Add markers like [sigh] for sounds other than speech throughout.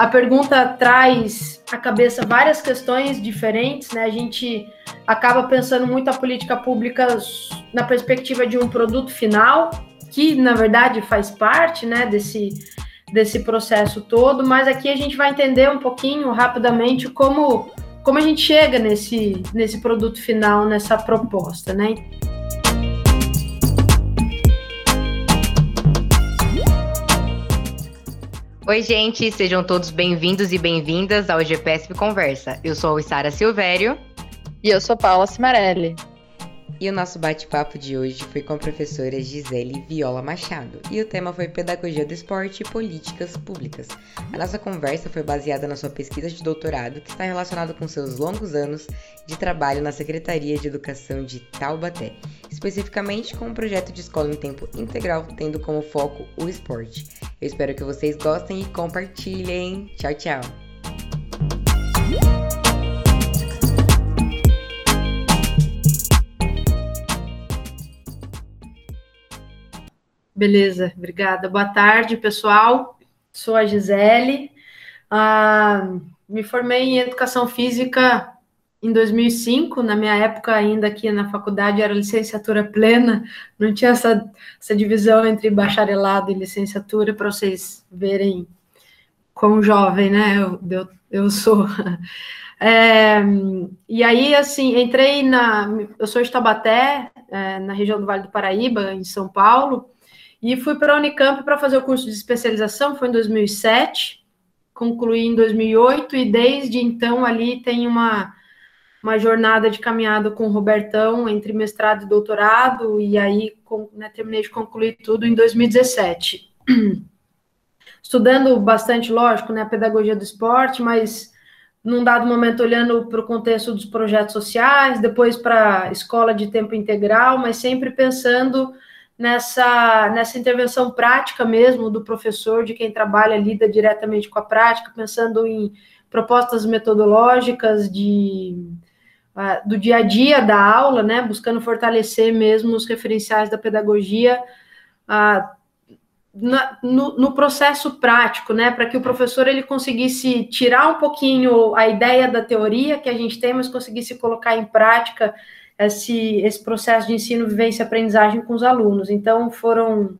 a pergunta traz à cabeça várias questões diferentes, né? A gente acaba pensando muito a política pública na perspectiva de um produto final, que na verdade faz parte, né, desse, desse processo todo, mas aqui a gente vai entender um pouquinho rapidamente como, como a gente chega nesse, nesse produto final, nessa proposta, né? Oi, gente, sejam todos bem-vindos e bem-vindas ao GPSP Conversa. Eu sou a Sara Silvério. E eu sou Paula Cimarelli. E o nosso bate-papo de hoje foi com a professora Gisele Viola Machado. E o tema foi Pedagogia do Esporte e Políticas Públicas. A nossa conversa foi baseada na sua pesquisa de doutorado, que está relacionada com seus longos anos de trabalho na Secretaria de Educação de Taubaté, especificamente com um projeto de escola em tempo integral, tendo como foco o esporte. Eu espero que vocês gostem e compartilhem. Tchau, tchau! Beleza, obrigada. Boa tarde, pessoal. Sou a Gisele. Ah, me formei em Educação Física em 2005. Na minha época, ainda aqui na faculdade, era licenciatura plena. Não tinha essa, essa divisão entre bacharelado e licenciatura, para vocês verem quão jovem né, eu, eu, eu sou. [laughs] É, e aí, assim, entrei na. Eu sou de Tabaté, é, na região do Vale do Paraíba, em São Paulo. E fui para a Unicamp para fazer o curso de especialização, foi em 2007, concluí em 2008 e desde então ali tem uma, uma jornada de caminhada com o Robertão entre mestrado e doutorado, e aí com, né, terminei de concluir tudo em 2017. [clears throat] Estudando bastante, lógico, né, a pedagogia do esporte, mas num dado momento olhando para o contexto dos projetos sociais, depois para a escola de tempo integral, mas sempre pensando nessa, nessa intervenção prática mesmo do professor, de quem trabalha, lida diretamente com a prática, pensando em propostas metodológicas de, uh, do dia a dia da aula, né, buscando fortalecer mesmo os referenciais da pedagogia uh, na, no, no, processo prático, né, para que o professor ele conseguisse tirar um pouquinho a ideia da teoria que a gente tem, mas conseguisse colocar em prática esse, esse processo de ensino, vivência e aprendizagem com os alunos. Então, foram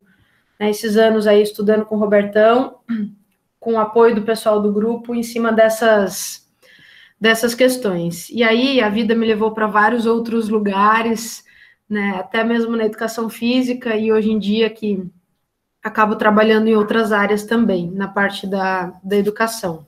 né, esses anos aí estudando com o Robertão, [clears throat] com o apoio do pessoal do grupo, em cima dessas, dessas questões. E aí, a vida me levou para vários outros lugares, né, até mesmo na educação física, e hoje em dia que acabo trabalhando em outras áreas também, na parte da, da educação.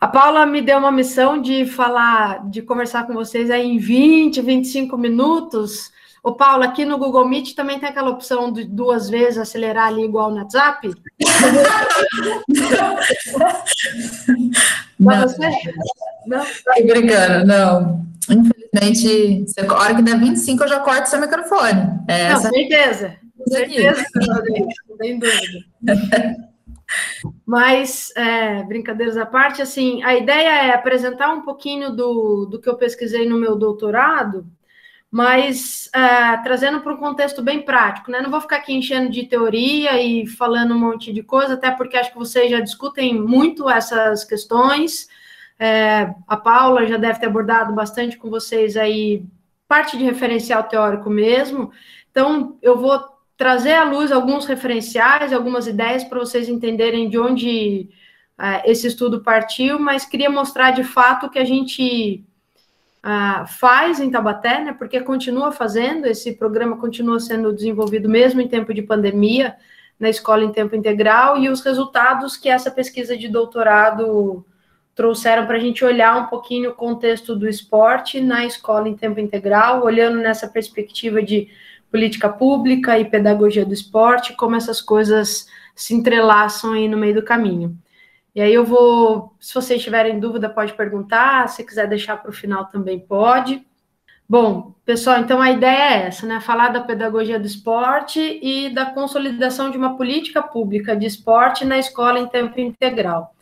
A Paula me deu uma missão de falar, de conversar com vocês aí em 20, 25 minutos. O Paulo, aqui no Google Meet também tem aquela opção de duas vezes acelerar ali igual no WhatsApp? [laughs] Não, você? Não? Tô brincando, não. Infelizmente, a hora que der 25 eu já corto seu microfone. É não, certeza. Certeza, não tem dúvida. [laughs] Mas, é, brincadeiras à parte, assim, a ideia é apresentar um pouquinho do, do que eu pesquisei no meu doutorado, mas é, trazendo para um contexto bem prático, né? Não vou ficar aqui enchendo de teoria e falando um monte de coisa, até porque acho que vocês já discutem muito essas questões. É, a Paula já deve ter abordado bastante com vocês aí parte de referencial teórico mesmo. Então, eu vou trazer à luz alguns referenciais, algumas ideias para vocês entenderem de onde uh, esse estudo partiu, mas queria mostrar de fato que a gente uh, faz em Tabaté, né, porque continua fazendo, esse programa continua sendo desenvolvido mesmo em tempo de pandemia, na escola em tempo integral, e os resultados que essa pesquisa de doutorado trouxeram para a gente olhar um pouquinho o contexto do esporte na escola em tempo integral, olhando nessa perspectiva de política pública e pedagogia do esporte, como essas coisas se entrelaçam aí no meio do caminho. E aí eu vou, se vocês tiverem dúvida, pode perguntar, se quiser deixar para o final também pode. Bom, pessoal, então a ideia é essa, né? Falar da pedagogia do esporte e da consolidação de uma política pública de esporte na escola em tempo integral.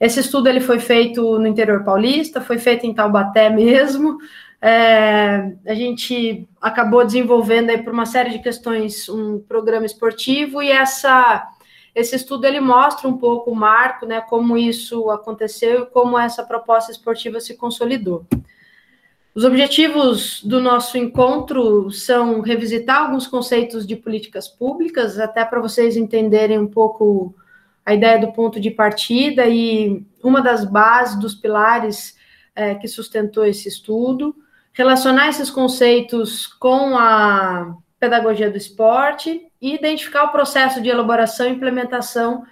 Esse estudo ele foi feito no interior paulista, foi feito em Taubaté mesmo, é, a gente acabou desenvolvendo aí por uma série de questões um programa esportivo e essa esse estudo ele mostra um pouco o marco, né, como isso aconteceu e como essa proposta esportiva se consolidou. Os objetivos do nosso encontro são revisitar alguns conceitos de políticas públicas, até para vocês entenderem um pouco a ideia do ponto de partida e uma das bases, dos pilares é, que sustentou esse estudo, relacionar esses conceitos com a pedagogia do esporte e identificar o processo de elaboração e implementação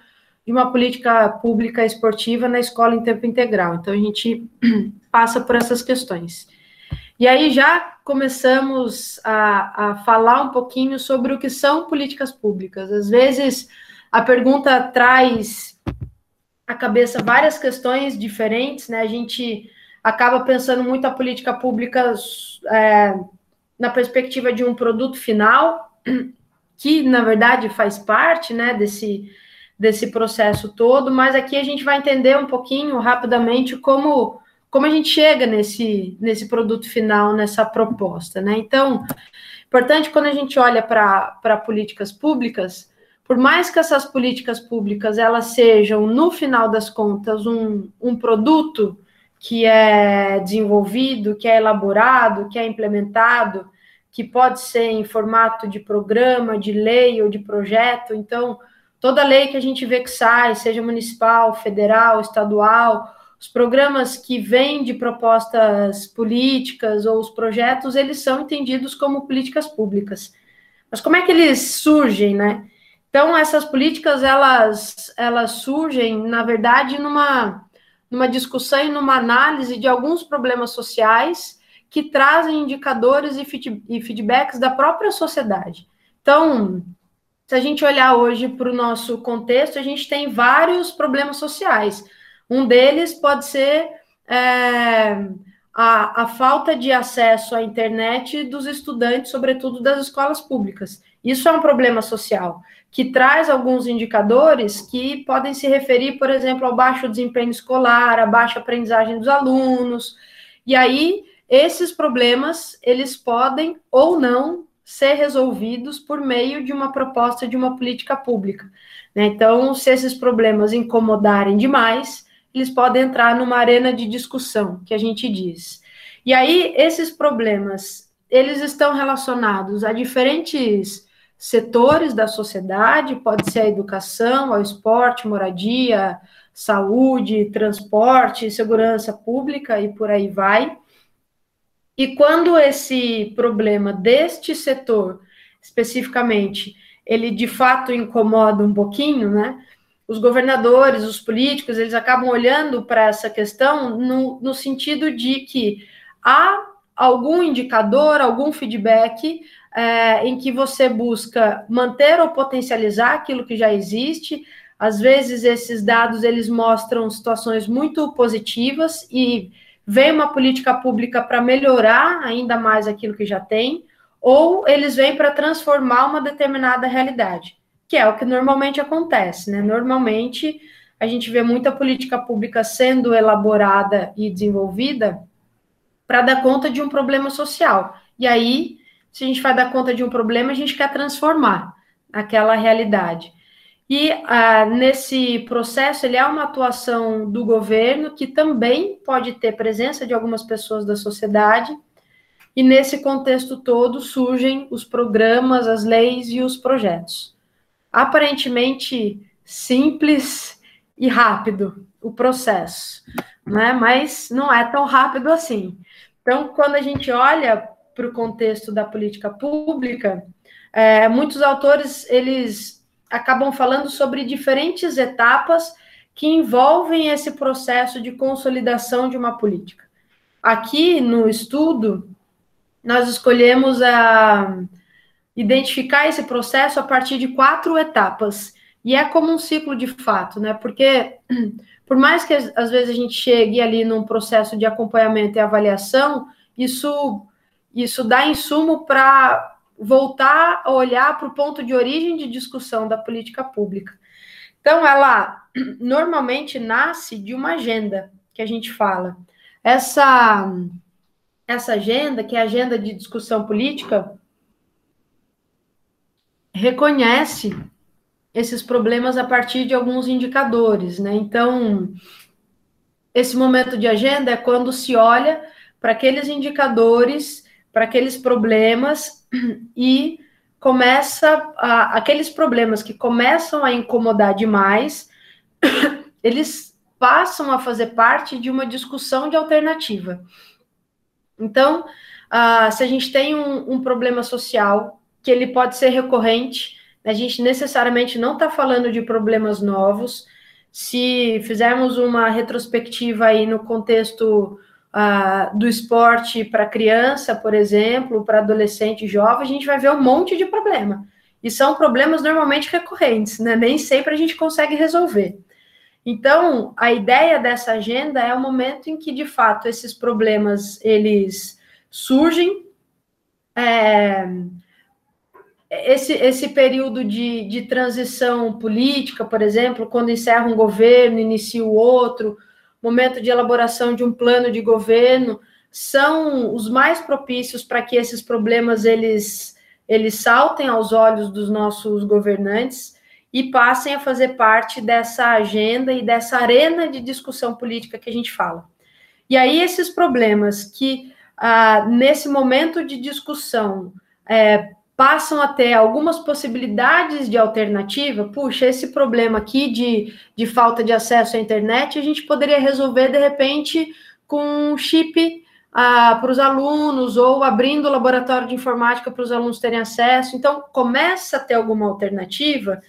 de uma política pública esportiva na escola em tempo integral. Então, a gente [clears throat] passa por essas questões. E aí já começamos a, a falar um pouquinho sobre o que são políticas públicas. Às vezes, a pergunta traz à cabeça várias questões diferentes, né? A gente acaba pensando muito a política pública é, na perspectiva de um produto final, que na verdade faz parte né, desse, desse processo todo, mas aqui a gente vai entender um pouquinho rapidamente como, como a gente chega nesse, nesse produto final, nessa proposta. Né? Então, importante quando a gente olha para políticas públicas, por mais que essas políticas públicas elas sejam, no final das contas, um, um produto que é desenvolvido, que é elaborado, que é implementado, que pode ser em formato de programa, de lei ou de projeto. Então, toda lei que a gente vê que sai, seja municipal, federal, estadual, os programas que vêm de propostas políticas ou os projetos, eles são entendidos como políticas públicas. Mas como é que eles surgem, né? Então, essas políticas, elas, elas surgem, na verdade, numa numa discussão e numa análise de alguns problemas sociais que trazem indicadores e, feedbacks da própria sociedade. Então, se a gente olhar hoje para o nosso contexto, a gente tem vários problemas sociais. Um deles pode ser é, a, a falta de acesso à internet dos estudantes, sobretudo das escolas públicas. Isso é um problema social que traz alguns indicadores que podem se referir, por exemplo, ao baixo desempenho escolar, à baixa aprendizagem dos alunos. E aí, esses problemas, eles podem ou não ser resolvidos por meio de uma proposta de uma política pública. Né? Então, se esses problemas incomodarem demais, eles podem entrar numa arena de discussão, que a gente diz. E aí, esses problemas, eles estão relacionados a diferentes setores da sociedade, pode ser a educação, ao esporte, moradia, saúde, transporte, segurança pública e por aí vai. E quando esse problema deste setor, especificamente, ele de fato incomoda um pouquinho, né? Os governadores, os políticos, eles acabam olhando para essa questão no, no sentido de que há algum indicador, algum feedback é, em que você busca manter ou potencializar aquilo que já existe. Às vezes esses dados eles mostram situações muito positivas e vem uma política pública para melhorar ainda mais aquilo que já tem, ou eles vêm para transformar uma determinada realidade, que é o que normalmente acontece, né? Normalmente a gente vê muita política pública sendo elaborada e desenvolvida para dar conta de um problema social. E aí se a gente vai dar conta de um problema, a gente quer transformar aquela realidade. E ah, nesse processo, ele é uma atuação do governo que também pode ter presença de algumas pessoas da sociedade, e nesse contexto todo surgem os programas, as leis e os projetos. Aparentemente simples e rápido o processo, né? mas não é tão rápido assim. Então, quando a gente olha para o contexto da política pública, é, muitos autores eles acabam falando sobre diferentes etapas que envolvem esse processo de consolidação de uma política. Aqui no estudo, nós escolhemos a identificar esse processo a partir de quatro etapas. E é como um ciclo de fato, né? Porque [clears throat] por mais que às vezes a gente chegue ali num processo de acompanhamento e avaliação, isso isso dá insumo para voltar a olhar para o ponto de origem de discussão da política pública. Então, ela normalmente nasce de uma agenda que a gente fala. Essa, essa agenda, que é a agenda de discussão política, reconhece esses problemas a partir de alguns indicadores, né? Então, esse momento de agenda é quando se olha para aqueles indicadores, para aqueles problemas e começa a, aqueles problemas que começam a incomodar demais, [coughs] eles passam a fazer parte de uma discussão de alternativa. Então, uh, se a gente tem um, um, problema social que ele pode ser recorrente, a gente necessariamente não está falando de problemas novos. Se fizermos uma retrospectiva aí no contexto uh, do esporte para criança, por exemplo, para adolescente jovem, a gente vai ver um monte de problema. E são problemas normalmente recorrentes, né? Nem sempre a gente consegue resolver. Então, a ideia dessa agenda é o momento em que, de fato, esses problemas eles surgem. É, esse, esse período de, de transição política, por exemplo, quando encerra um governo, inicia o outro, momento de elaboração de um plano de governo, são os mais propícios para que esses problemas eles, eles saltem aos olhos dos nossos governantes e passem a fazer parte dessa agenda e dessa arena de discussão política que a gente fala. E aí, esses problemas que, ah, nesse momento de discussão, é, passam a ter algumas possibilidades de alternativa, puxa, esse problema aqui de, de falta de acesso à internet, a gente poderia resolver, de repente, com um chip ah, para os alunos, ou abrindo o laboratório de informática para os alunos terem acesso. Então, começa a ter alguma alternativa,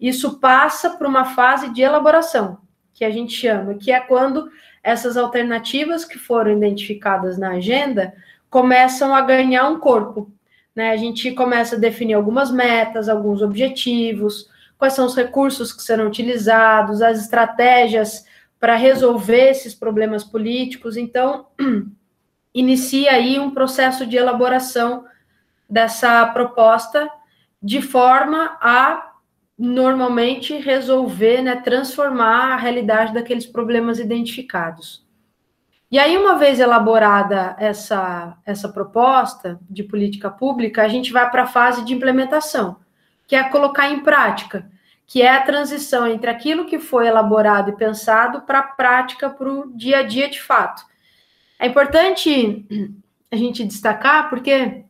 isso passa para uma fase de elaboração, que a gente chama, que é quando essas alternativas que foram identificadas na agenda começam a ganhar um corpo. Né? A gente começa a definir algumas metas, alguns objetivos, quais são os recursos que serão utilizados, as estratégias para resolver esses problemas políticos. Então, [clears throat] inicia aí um processo de elaboração dessa proposta de forma a normalmente resolver, né, transformar a realidade daqueles problemas identificados. E aí, uma vez elaborada essa, essa proposta de política pública, a gente vai para a fase de implementação, que é colocar em prática, que é a transição entre aquilo que foi elaborado e pensado para a prática, para o dia a dia de fato. É importante a gente destacar, porque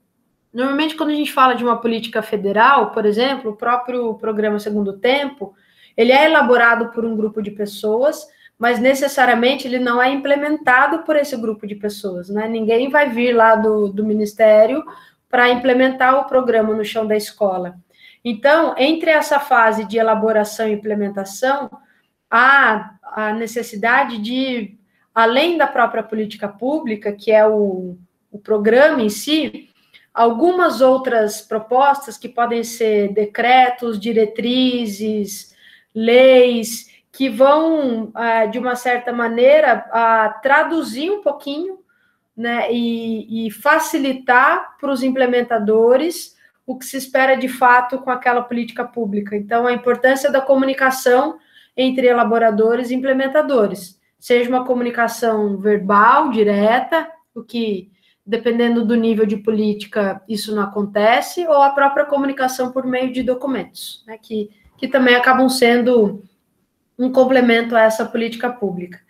normalmente quando a gente fala de uma política federal, por exemplo, o próprio programa Segundo Tempo, ele é elaborado por um grupo de pessoas mas necessariamente ele não é implementado por esse grupo de pessoas, né? Ninguém vai vir lá do, do ministério para implementar o programa no chão da escola. Então, entre essa fase de elaboração e implementação, há a necessidade de, além da própria política pública, que é o, o programa em si, algumas outras propostas que podem ser decretos, diretrizes, leis, que vão, ah, de uma certa maneira, traduzir um pouquinho né, e, e facilitar para os implementadores o que se espera de fato com aquela política pública. Então, a importância da comunicação entre elaboradores e implementadores, seja uma comunicação verbal, direta, o que, dependendo do nível de política, isso não acontece, ou a própria comunicação por meio de documentos, né, que, que também acabam sendo um complemento a essa política pública.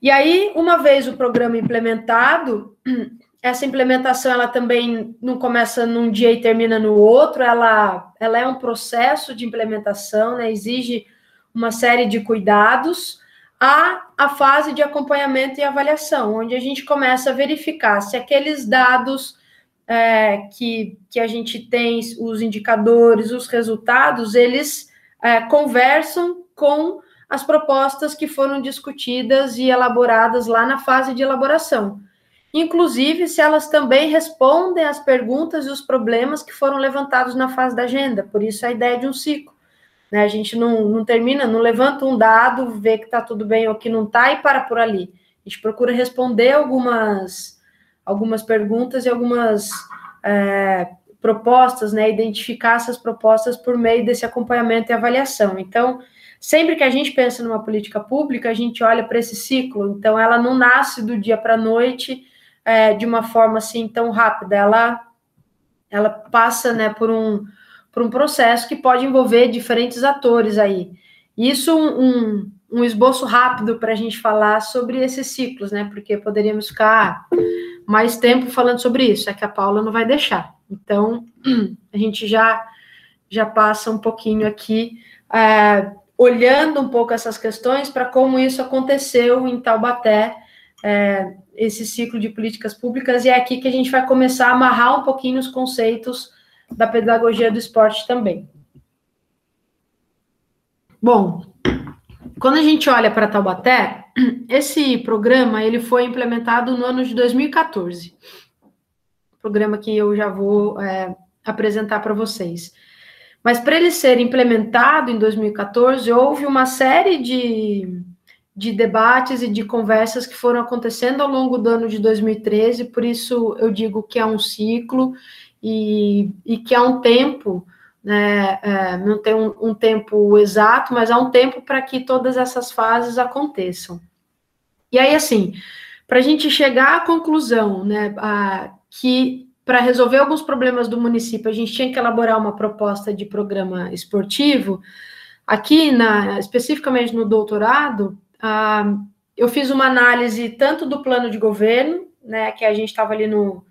E aí, uma vez o programa implementado, [clears throat] essa implementação ela também não começa num dia e termina no outro, ela, ela é um processo de implementação, né, exige uma série de cuidados, há a fase de acompanhamento e avaliação, onde a gente começa a verificar se aqueles dados é, que, que a gente tem, os indicadores, os resultados, eles é, conversam com as propostas que foram discutidas e elaboradas lá na fase de elaboração. Inclusive, se elas também respondem às perguntas e os problemas que foram levantados na fase da agenda. Por isso, a ideia de um ciclo. Né? A gente não, não termina, não levanta um dado, vê que está tudo bem ou que não está e para por ali. A gente procura responder algumas, algumas perguntas e algumas é, propostas, né? identificar essas propostas por meio desse acompanhamento e avaliação. Então, sempre que a gente pensa numa política pública, a gente olha para esse ciclo. Então, ela não nasce do dia para a noite é, de uma forma assim tão rápida. Ela, ela passa né, por, um, para um processo que pode envolver diferentes atores aí. Isso um, um esboço rápido para a gente falar sobre esses ciclos, né? Porque poderíamos ficar mais tempo falando sobre isso, é que a Paula não vai deixar. Então, [clears throat] a gente já já passa um pouquinho aqui, é, olhando um pouco essas questões para como isso aconteceu em Taubaté, é, esse ciclo de políticas públicas, e é aqui que a gente vai começar a amarrar um pouquinho os conceitos da pedagogia do esporte também. Bom, quando a gente olha para Taubaté, [clears throat] esse programa ele foi implementado no ano de 2014. Programa que eu já vou é, apresentar para vocês. Mas para ele ser implementado em 2014, houve uma série de, de debates e de conversas que foram acontecendo ao longo do ano de 2013, por isso eu digo que é um ciclo e, e que há um tempo, né, é, não tem um, um, tempo exato, mas há um tempo para que todas essas fases aconteçam. E aí, assim, para a gente chegar à conclusão, né, a, que para resolver alguns problemas do município a gente tinha que elaborar uma proposta de programa esportivo, aqui, na, especificamente no doutorado, eu fiz uma análise tanto do plano de governo, né, que a gente estava ali no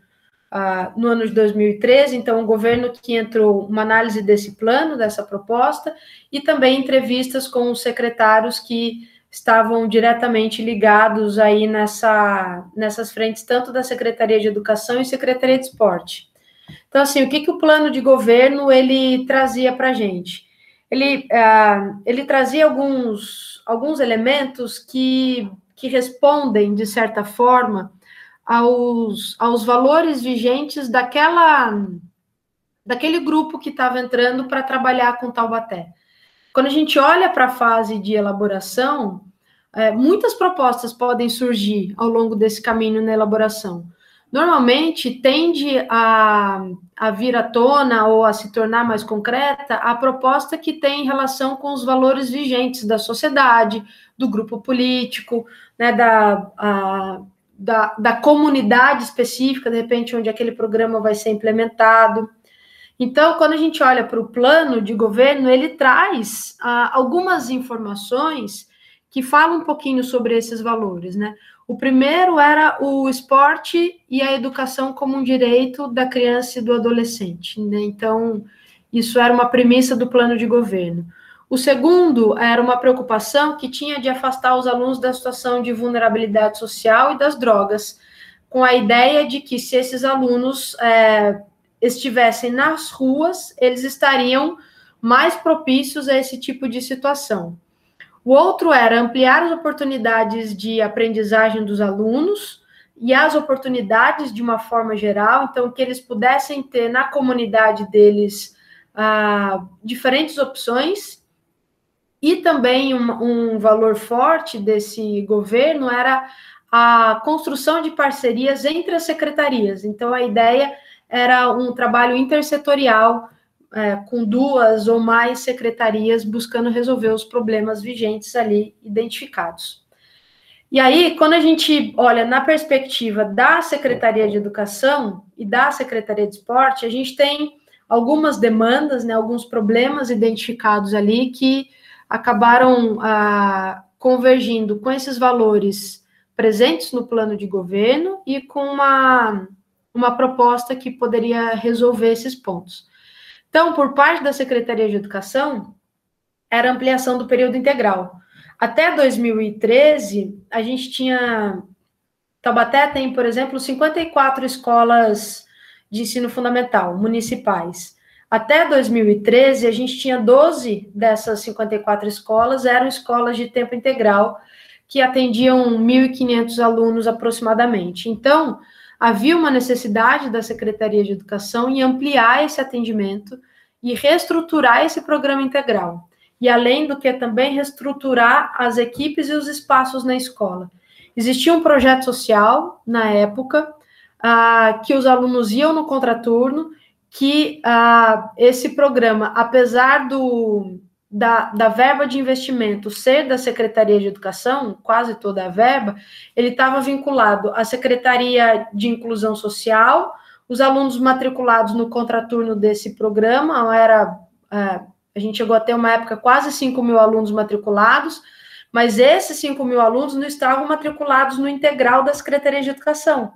uh, no ano de 2013, então o governo que entrou uma análise desse plano, dessa proposta, e também entrevistas com os secretários que estavam diretamente ligados aí nessa, nessas frentes, tanto da Secretaria de Educação e Secretaria de Esporte. Então, assim, o que, que o plano de governo ele trazia para a gente? Ele, uh, ele trazia alguns, alguns elementos que, que respondem, de certa forma, aos, aos valores vigentes daquela daquele grupo que estava entrando para trabalhar com Taubaté. Quando a gente olha para a fase de elaboração, é, muitas propostas podem surgir ao longo desse caminho na elaboração. Normalmente tende a, a vir à tona ou a se tornar mais concreta a proposta que tem relação com os valores vigentes da sociedade, do grupo político, né, da, a, da, da comunidade específica, de repente, onde aquele programa vai ser implementado. Então, quando a gente olha para o plano de governo, ele traz ah, algumas informações que falam um pouquinho sobre esses valores, né? O primeiro era o esporte e a educação como um direito da criança e do adolescente, né? Então, isso era uma premissa do plano de governo. O segundo era uma preocupação que tinha de afastar os alunos da situação de vulnerabilidade social e das drogas, com a ideia de que se esses alunos é, estivessem nas ruas, eles estariam mais propícios a esse tipo de situação. O outro era ampliar as oportunidades de aprendizagem dos alunos e as oportunidades de uma forma geral, então que eles pudessem ter na comunidade deles ah, diferentes opções e também um, um valor forte desse governo era a construção de parcerias entre as secretarias. Então, a ideia era um trabalho intersetorial é, com duas ou mais secretarias buscando resolver os problemas vigentes ali identificados. E aí, quando a gente olha na perspectiva da Secretaria de Educação e da Secretaria de Esporte, a gente tem algumas demandas, né, alguns problemas identificados ali que acabaram ah, convergindo com esses valores presentes no plano de governo e com uma, uma proposta que poderia resolver esses pontos. Então, por parte da Secretaria de Educação, era ampliação do período integral. Até 2013, a gente tinha. Taubaté tem, por exemplo, 54 escolas de ensino fundamental municipais. Até 2013, a gente tinha 12 dessas 54 escolas, eram escolas de tempo integral, que atendiam 1.500 alunos aproximadamente. Então, havia uma necessidade da Secretaria de Educação em ampliar esse atendimento e reestruturar esse programa integral. E além do que também reestruturar as equipes e os espaços na escola. Existia um projeto social na época ah, que os alunos iam no contraturno que uh, esse programa, apesar do, da, da verba de investimento ser da Secretaria de Educação, quase toda a verba, ele estava vinculado à Secretaria de Inclusão Social, os alunos matriculados no contraturno desse programa era. É, a gente chegou a ter uma época quase 5 mil alunos matriculados, mas esses 5 mil alunos não estavam matriculados no integral da Secretaria de Educação.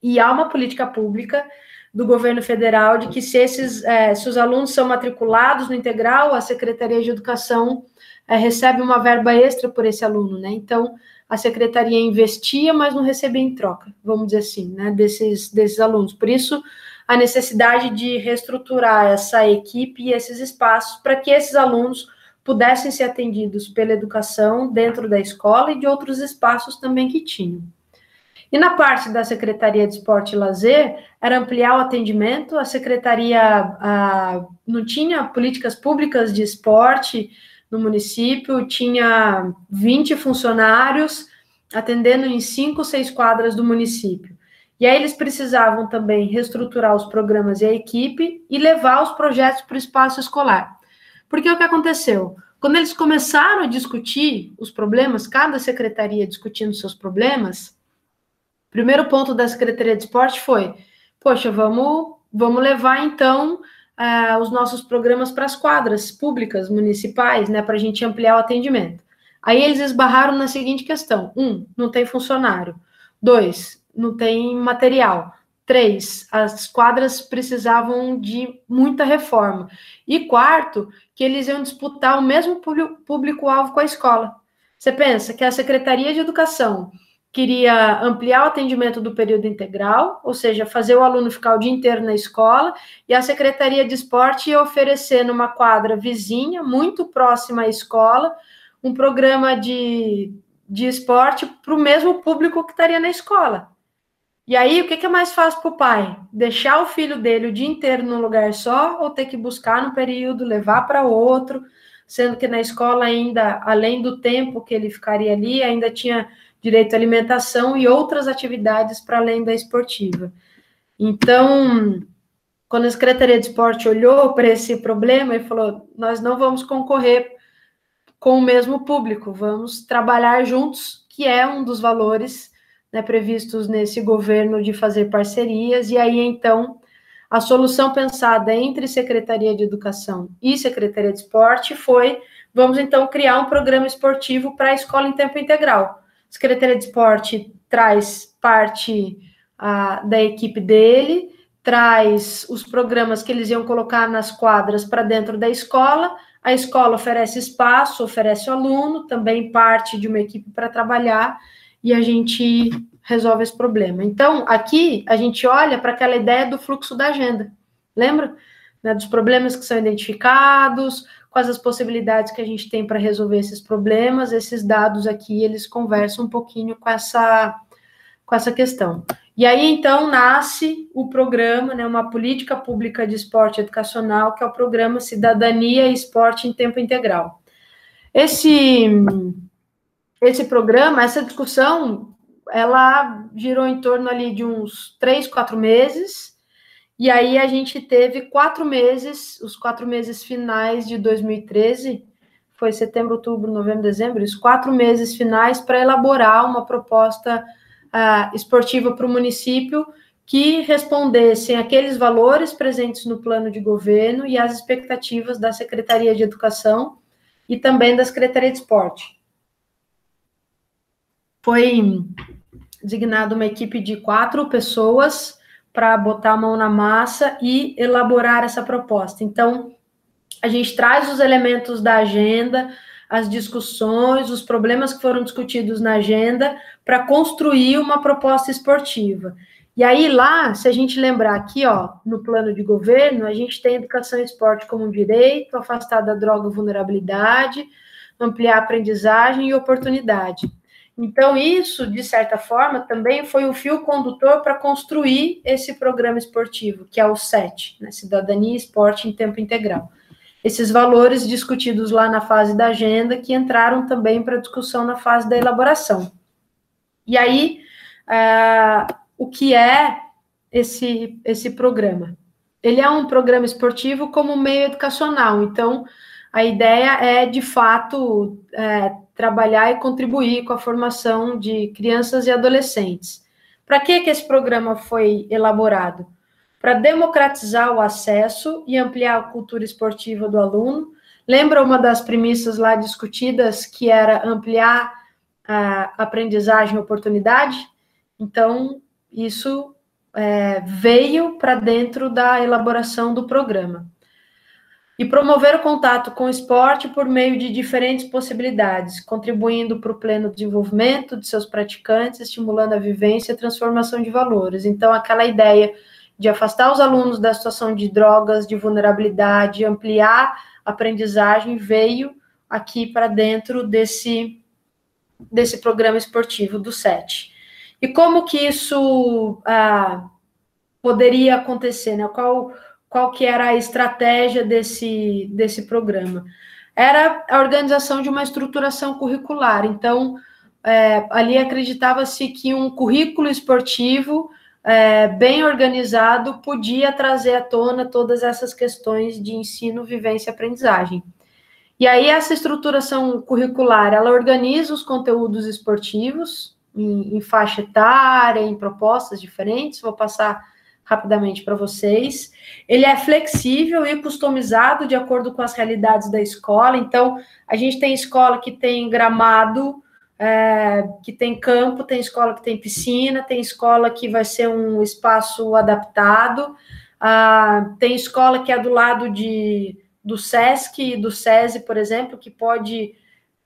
E há uma política pública do governo federal de que se esses é, se os alunos são matriculados no integral, a Secretaria de Educação é, recebe uma verba extra por esse aluno, né? Então a secretaria investia, mas não recebia em troca, vamos dizer assim, né, desses, desses alunos. Por isso, a necessidade de reestruturar essa equipe e esses espaços para que esses alunos pudessem ser atendidos pela educação dentro da escola e de outros espaços também que tinham. E na parte da Secretaria de Esporte e Lazer, era ampliar o atendimento, a Secretaria a, não tinha políticas públicas de esporte, no município, tinha 20 funcionários atendendo em cinco, seis quadras do município. E aí eles precisavam também reestruturar os programas e a equipe e levar os projetos para o espaço escolar. Porque o que aconteceu? Quando eles começaram a discutir os problemas, cada secretaria discutindo seus problemas, primeiro ponto da Secretaria de Esporte foi: poxa, vamos, vamos levar então uh, os nossos programas para as quadras públicas, municipais, né, para a gente ampliar o atendimento. Aí eles esbarraram na seguinte questão: um, não tem funcionário. Dois, não tem material. Três, as quadras precisavam de muita reforma. E quarto, que eles iam disputar o mesmo público-alvo com a escola. Você pensa que a Secretaria de Educação queria ampliar o atendimento do período integral, ou seja, fazer o aluno ficar o dia inteiro na escola, e a Secretaria de Esporte ia oferecer numa quadra vizinha, muito próxima à escola, um programa de, de esporte para o mesmo público que estaria na escola. E aí, o que, é mais fácil para o pai? Deixar o filho dele o dia inteiro num lugar só, ou ter que buscar no período, levar para outro, sendo que na escola ainda, além do tempo que ele ficaria ali, ainda tinha direito à alimentação e outras atividades para além da esportiva. Então, quando a Secretaria de Esporte olhou para esse problema e falou: nós não vamos concorrer com o mesmo público, vamos trabalhar juntos, que é um dos valores né, previstos nesse governo de fazer parcerias, e aí então a solução pensada entre Secretaria de Educação e Secretaria de Esporte foi: vamos então criar um programa esportivo para a escola em tempo integral Secretaria de Esporte traz parte da equipe dele, traz os programas que eles iam colocar nas quadras para dentro da escola. A escola oferece espaço, oferece o aluno, também parte de uma equipe para trabalhar e a gente resolve esse problema. Então, aqui a gente olha para aquela ideia do fluxo da agenda. Lembra? Né, dos problemas que são identificados, quais as possibilidades que a gente tem para resolver esses problemas. Esses dados aqui, eles conversam um pouquinho com essa, com essa questão. E aí, então, nasce o programa, né, uma política pública de esporte educacional, que é o programa Cidadania e Esporte em Tempo Integral. Esse, esse programa, essa discussão, ela girou em torno ali de uns três, quatro meses, e aí a gente teve quatro meses, os quatro meses finais de 2013, foi setembro, outubro, novembro, dezembro, os quatro meses finais para elaborar uma proposta uh, esportiva para o município que respondessem aqueles valores presentes no plano de governo e as expectativas da Secretaria de Educação e também da Secretaria de Esporte. Foi designada uma equipe de quatro pessoas para botar a mão na massa e elaborar essa proposta. Então, a gente traz os elementos da agenda, as discussões, os problemas que foram discutidos na agenda, para construir uma proposta esportiva. E aí, lá, se a gente lembrar aqui, ó, no plano de governo, a gente tem educação e esporte como um direito, afastar da droga e vulnerabilidade, ampliar a aprendizagem e oportunidade. Então, isso, de certa forma, também foi o fio condutor para construir esse programa esportivo, que é o SET, né? Cidadania e Esporte em Tempo Integral. Esses valores discutidos lá na fase da agenda, que entraram também para discussão na fase da elaboração. E aí, uh, o que é esse, esse programa? Ele é um programa esportivo como meio educacional, então, a ideia é, de fato, é, trabalhar e contribuir com a formação de crianças e adolescentes. Para que, que esse programa foi elaborado? para democratizar o acesso e ampliar a cultura esportiva do aluno. Lembra uma das premissas lá discutidas, que era ampliar a aprendizagem e oportunidade? Então, isso é, veio para dentro da elaboração do programa. E promover o contato com o esporte por meio de diferentes possibilidades, contribuindo para o pleno desenvolvimento de seus praticantes, estimulando a vivência e transformação de valores. Então, aquela ideia de afastar os alunos da situação de drogas, de vulnerabilidade, ampliar a aprendizagem, veio aqui para dentro desse, desse programa esportivo do SET. E como que isso ah, poderia acontecer, né? Qual, qual que era a estratégia desse, desse programa? Era a organização de uma estruturação curricular. Então, é, ali acreditava-se que um currículo esportivo é, bem organizado podia trazer à tona todas essas questões de ensino, vivência e aprendizagem. E aí essa estruturação curricular, ela organiza os conteúdos esportivos em, em faixa etária, em propostas diferentes, vou passar rapidamente para vocês. Ele é flexível e customizado de acordo com as realidades da escola. Então, a gente tem escola que tem gramado, é, que tem campo, tem escola que tem piscina, tem escola que vai ser um espaço adaptado, ah, tem escola que é do lado de, do SESC do SESI, por exemplo, que pode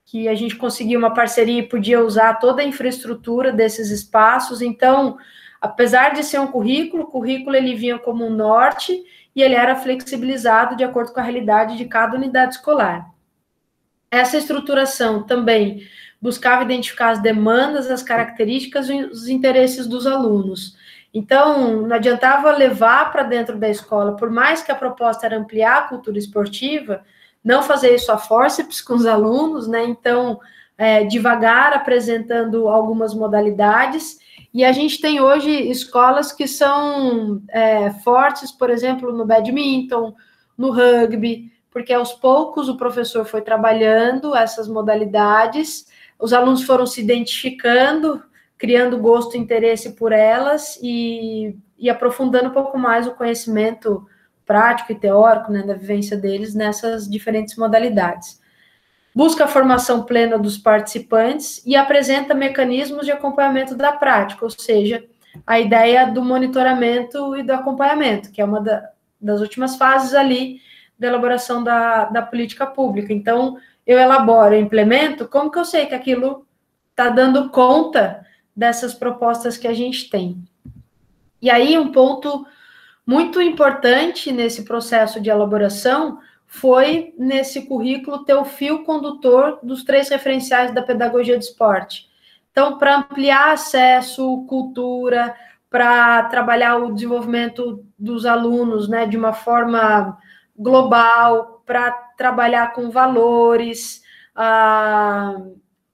que a gente conseguiu uma parceria e podia usar toda a infraestrutura desses espaços. Então, apesar de ser um currículo, o currículo ele vinha como um norte e ele era flexibilizado de acordo com a realidade de cada unidade escolar. Essa estruturação também buscava identificar as demandas, as características e os interesses dos alunos. Então, não adiantava levar para dentro da escola, por mais que a proposta era ampliar a cultura esportiva, não fazer isso a forceps com os alunos, né? Então, é, devagar apresentando algumas modalidades. E a gente tem hoje escolas que são é, fortes, por exemplo, no badminton, no rugby, porque aos poucos o professor foi trabalhando essas modalidades, os alunos foram se identificando, criando gosto e interesse por elas e, e aprofundando um pouco mais o conhecimento prático e teórico, né, da vivência deles nessas diferentes modalidades. Busca a formação plena dos participantes e apresenta mecanismos de acompanhamento da prática, ou seja, a ideia do monitoramento e do acompanhamento, que é uma da, das últimas fases ali da elaboração da, da política pública. Então, eu elaboro, eu implemento, como que eu sei que aquilo está dando conta dessas propostas que a gente tem? E aí, um ponto muito importante nesse processo de elaboração foi nesse currículo ter o fio condutor dos três referenciais da pedagogia de esporte. Então, para ampliar acesso, cultura, para trabalhar o desenvolvimento dos alunos, né, de uma forma global, para trabalhar com valores, a,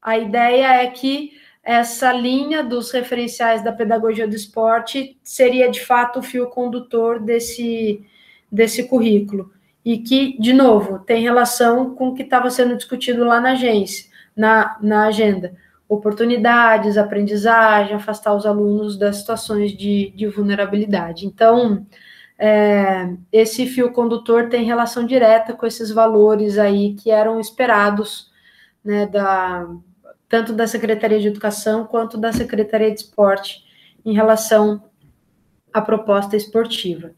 a ideia é que essa linha dos referenciais da pedagogia do esporte seria de fato o fio condutor desse, desse currículo. E que, de novo, tem relação com o que estava sendo discutido lá na agência, na, na agenda. Oportunidades, aprendizagem, afastar os alunos das situações de, de vulnerabilidade. Então, é, esse fio condutor tem relação direta com esses valores aí que eram esperados né, da, tanto da Secretaria de Educação quanto da Secretaria de Esporte em relação à proposta esportiva.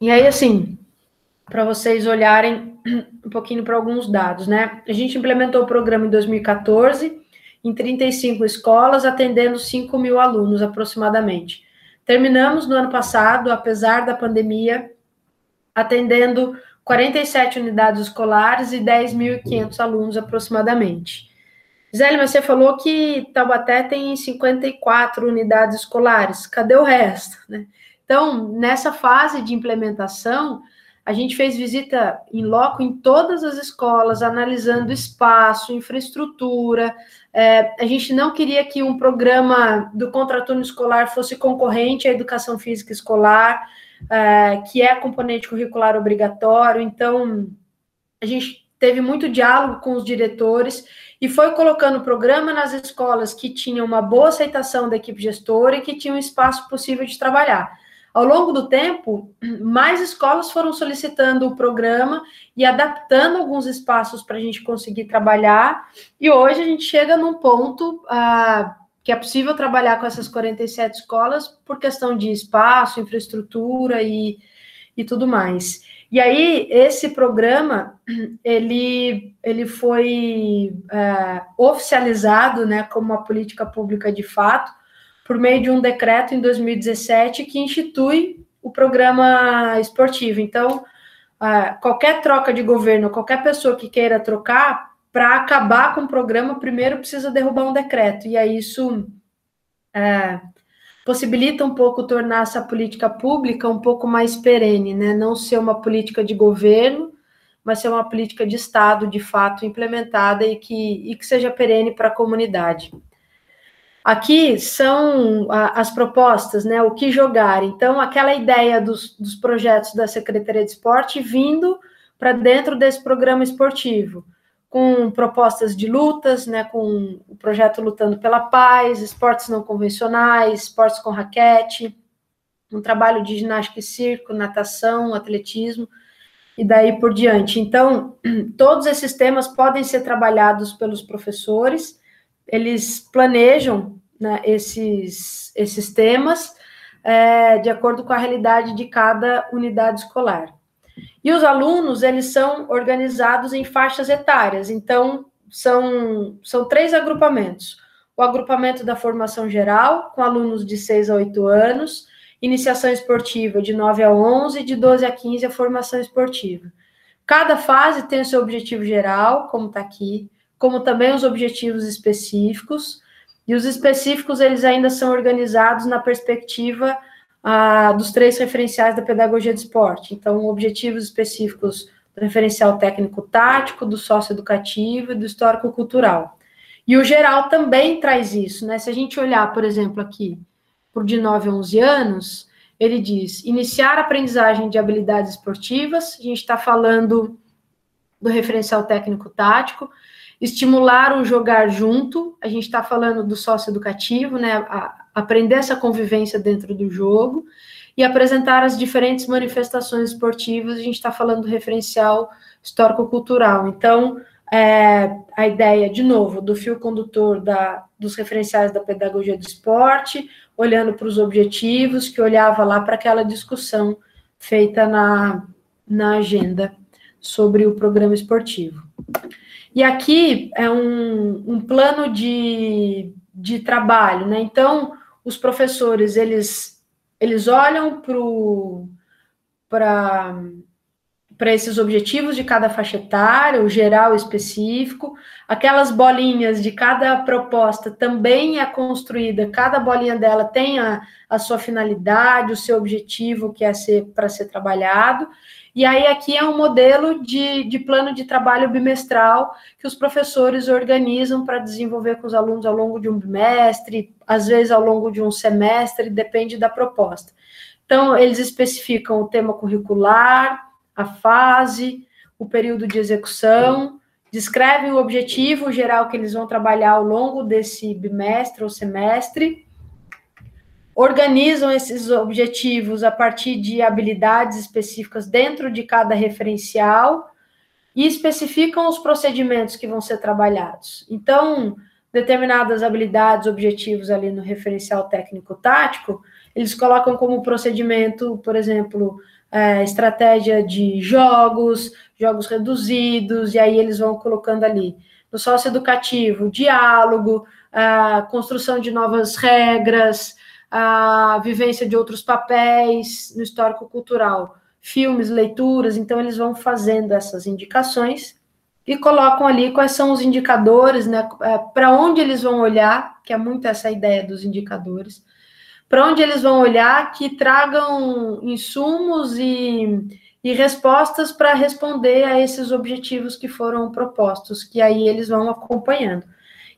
E aí, assim, para vocês olharem [clears throat] um pouquinho para alguns dados, né? A gente implementou o programa em 2014, em 35 escolas, atendendo 5 mil alunos aproximadamente. Terminamos no ano passado, apesar da pandemia, atendendo 47 unidades escolares e 10.500 alunos aproximadamente. Zélio, você falou que Taubaté tem 54 unidades escolares. Cadê o resto? Né? Então, nessa fase de implementação, a gente fez visita em loco em todas as escolas, analisando espaço, infraestrutura. É, a gente não queria que um programa do contraturno escolar fosse concorrente à educação física escolar uh, que é componente curricular obrigatório. Então, a gente teve muito diálogo com os diretores e foi colocando o programa nas escolas que tinham uma boa aceitação da equipe gestora e que tinham espaço possível de trabalhar. Ao longo do tempo, mais escolas foram solicitando o programa e adaptando alguns espaços para a gente conseguir trabalhar, e hoje a gente chega num ponto ah, que é possível trabalhar com essas 47 escolas por questão de espaço, infraestrutura e, e tudo mais. E aí, esse programa, ele, ele foi é, oficializado né, como uma política pública de fato, por meio de um decreto em 2017 que institui o programa esportivo. Então, é, qualquer troca de governo, qualquer pessoa que queira trocar, para acabar com o programa, primeiro precisa derrubar um decreto. E aí isso é, possibilita um pouco tornar essa política pública um pouco mais perene, né? Não ser uma política de governo, mas ser uma política de Estado, de fato, implementada e que, e que seja perene para a comunidade. Aqui são as propostas, né? O que jogar. Então, aquela ideia dos, dos projetos da Secretaria de Esporte vindo para dentro desse programa esportivo com propostas de lutas, né, com o projeto Lutando pela Paz, esportes não convencionais, esportes com raquete, um trabalho de ginástica e circo, natação, atletismo, e daí por diante. Então, [clears throat] todos esses temas podem ser trabalhados pelos professores, eles planejam né, esses, esses temas é, de acordo com a realidade de cada unidade escolar. E os alunos, eles são organizados em faixas etárias, então são, são três agrupamentos. O agrupamento da formação geral, com alunos de 6 a 8 anos, iniciação esportiva de 9 a 11, de 12 a 15 a formação esportiva. Cada fase tem o seu objetivo geral, como está aqui, como também os objetivos específicos, e os específicos eles ainda são organizados na perspectiva ah, dos três referenciais da pedagogia de esporte. Então, objetivos específicos do referencial técnico-tático, do socioeducativo e do histórico-cultural. E o geral também traz isso, né? Se a gente olhar, por exemplo, aqui, por de 9 a 11 anos, ele diz iniciar a aprendizagem de habilidades esportivas, a gente está falando do referencial técnico-tático, estimular o jogar junto, a gente está falando do socioeducativo, né? A, aprender essa convivência dentro do jogo e apresentar as diferentes manifestações esportivas. A gente está falando do referencial histórico-cultural. Então, é, a ideia, de novo, do fio condutor da, dos referenciais da pedagogia do esporte, olhando para os objetivos, que olhava lá para aquela discussão feita na, na agenda sobre o programa esportivo. E aqui é um, um plano de, de trabalho, né? Então, os professores, eles, eles olham para para esses objetivos de cada faixa etária, o geral específico, aquelas bolinhas de cada proposta também é construída, cada bolinha dela tem a, a sua finalidade, o seu objetivo que é ser para ser trabalhado, e aí aqui é um modelo de, de plano de trabalho bimestral que os professores organizam para desenvolver com os alunos ao longo de um bimestre, às vezes ao longo de um semestre, depende da proposta. Então, eles especificam o tema curricular, a fase, o período de execução, descrevem o objetivo geral que eles vão trabalhar ao longo desse bimestre ou semestre, organizam esses objetivos a partir de habilidades específicas dentro de cada referencial e especificam os procedimentos que vão ser trabalhados. Então, determinadas habilidades, objetivos ali no referencial técnico-tático, eles colocam como procedimento, por exemplo, é, estratégia de jogos, jogos reduzidos, e aí eles vão colocando ali. No sócio educativo, diálogo, construção de novas regras, a vivência de outros papéis no histórico cultural, filmes, leituras, então eles vão fazendo essas indicações e colocam ali quais são os indicadores, né, é, para onde eles vão olhar, que é muito essa ideia dos indicadores, para onde eles vão olhar que tragam insumos e, e respostas para responder a esses objetivos que foram propostos, que aí eles vão acompanhando.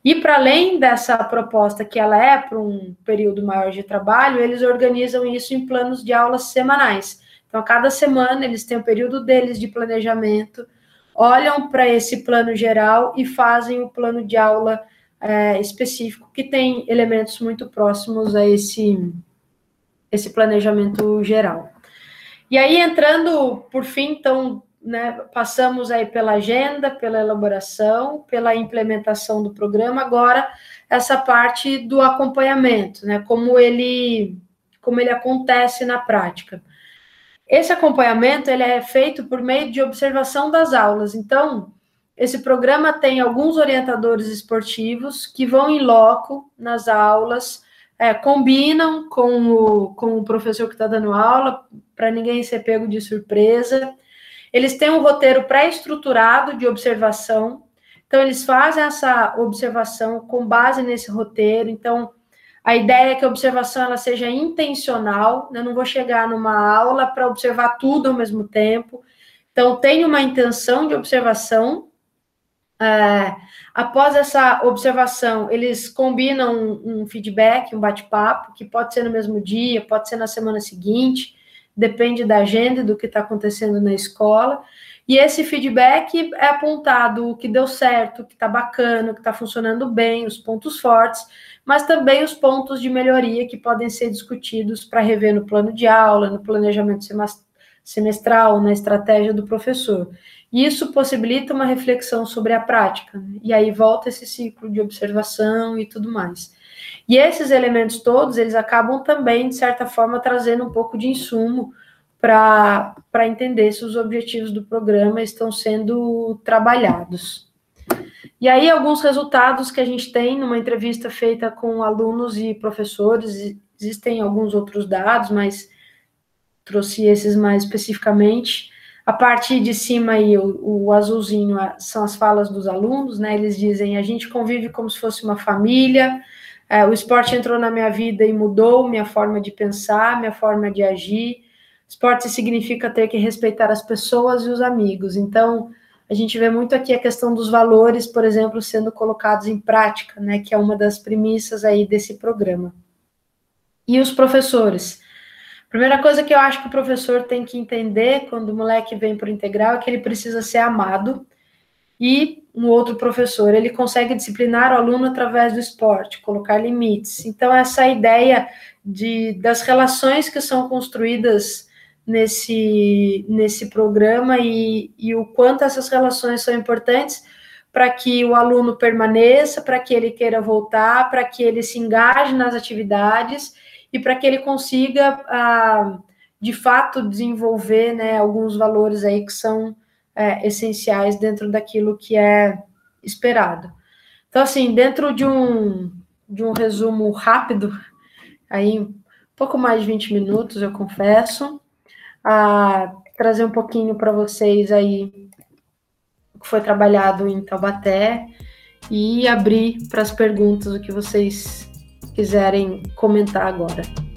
E para além dessa proposta que ela é para um período maior de trabalho, eles organizam isso em planos de aulas semanais. Então, a cada semana eles têm o período deles de planejamento, olham para esse plano geral e fazem o plano de aula é, específico, que tem elementos muito próximos a esse, esse planejamento geral. E aí, entrando, por fim, então, né, passamos aí pela agenda, pela elaboração, pela implementação do programa, agora essa parte do acompanhamento, né, como ele, como ele acontece na prática. Esse acompanhamento ele é feito por meio de observação das aulas. Então, esse programa tem alguns orientadores esportivos que vão em loco nas aulas, é, combinam com o, com o professor que está dando aula, para ninguém ser pego de surpresa. Eles têm um roteiro pré-estruturado de observação, então eles fazem essa observação com base nesse roteiro. Então, a ideia é que a observação ela seja intencional, né? não vou chegar numa aula para observar tudo ao mesmo tempo. Então, tem uma intenção de observação. É, após essa observação, eles combinam um, um feedback, um bate-papo, que pode ser no mesmo dia, pode ser na semana seguinte, depende da agenda e do que está acontecendo na escola. E esse feedback é apontado o que deu certo, o que está bacana, o que está funcionando bem, os pontos fortes, mas também os pontos de melhoria que podem ser discutidos para rever no plano de aula, no planejamento semestral, na estratégia do professor. E isso possibilita uma reflexão sobre a prática, né? e aí volta esse ciclo de observação e tudo mais. E esses elementos todos, eles acabam também, de certa forma, trazendo um pouco de insumo para entender se os objetivos do programa estão sendo trabalhados. E aí, alguns resultados que a gente tem numa entrevista feita com alunos e professores, existem alguns outros dados, mas trouxe esses mais especificamente. A parte de cima aí, o, o, azulzinho, são as falas dos alunos, né? Eles dizem: a gente convive como se fosse uma família, é, o esporte entrou na minha vida e mudou minha forma de pensar, minha forma de agir. Esporte significa ter que respeitar as pessoas e os amigos. Então, a gente vê muito aqui a questão dos valores, por exemplo, sendo colocados em prática, né, que é uma das premissas aí desse programa. E os professores? Primeira coisa que eu acho que o professor tem que entender quando o moleque vem para o integral é que ele precisa ser amado e um outro professor, ele consegue disciplinar o aluno através do esporte, colocar limites. Então, essa ideia de, das relações que são construídas nesse, nesse programa e, e o quanto essas relações são importantes para que o aluno permaneça, para que ele queira voltar, para que ele se engaje nas atividades e para que ele consiga, ah, de fato, desenvolver né, alguns valores aí que são é, essenciais dentro daquilo que é esperado. Então, assim, dentro de um, de um resumo rápido, aí pouco mais de 20 minutos, eu confesso, a trazer um pouquinho para vocês aí o que foi trabalhado em Taubaté e abrir para as perguntas o que vocês quiserem comentar agora.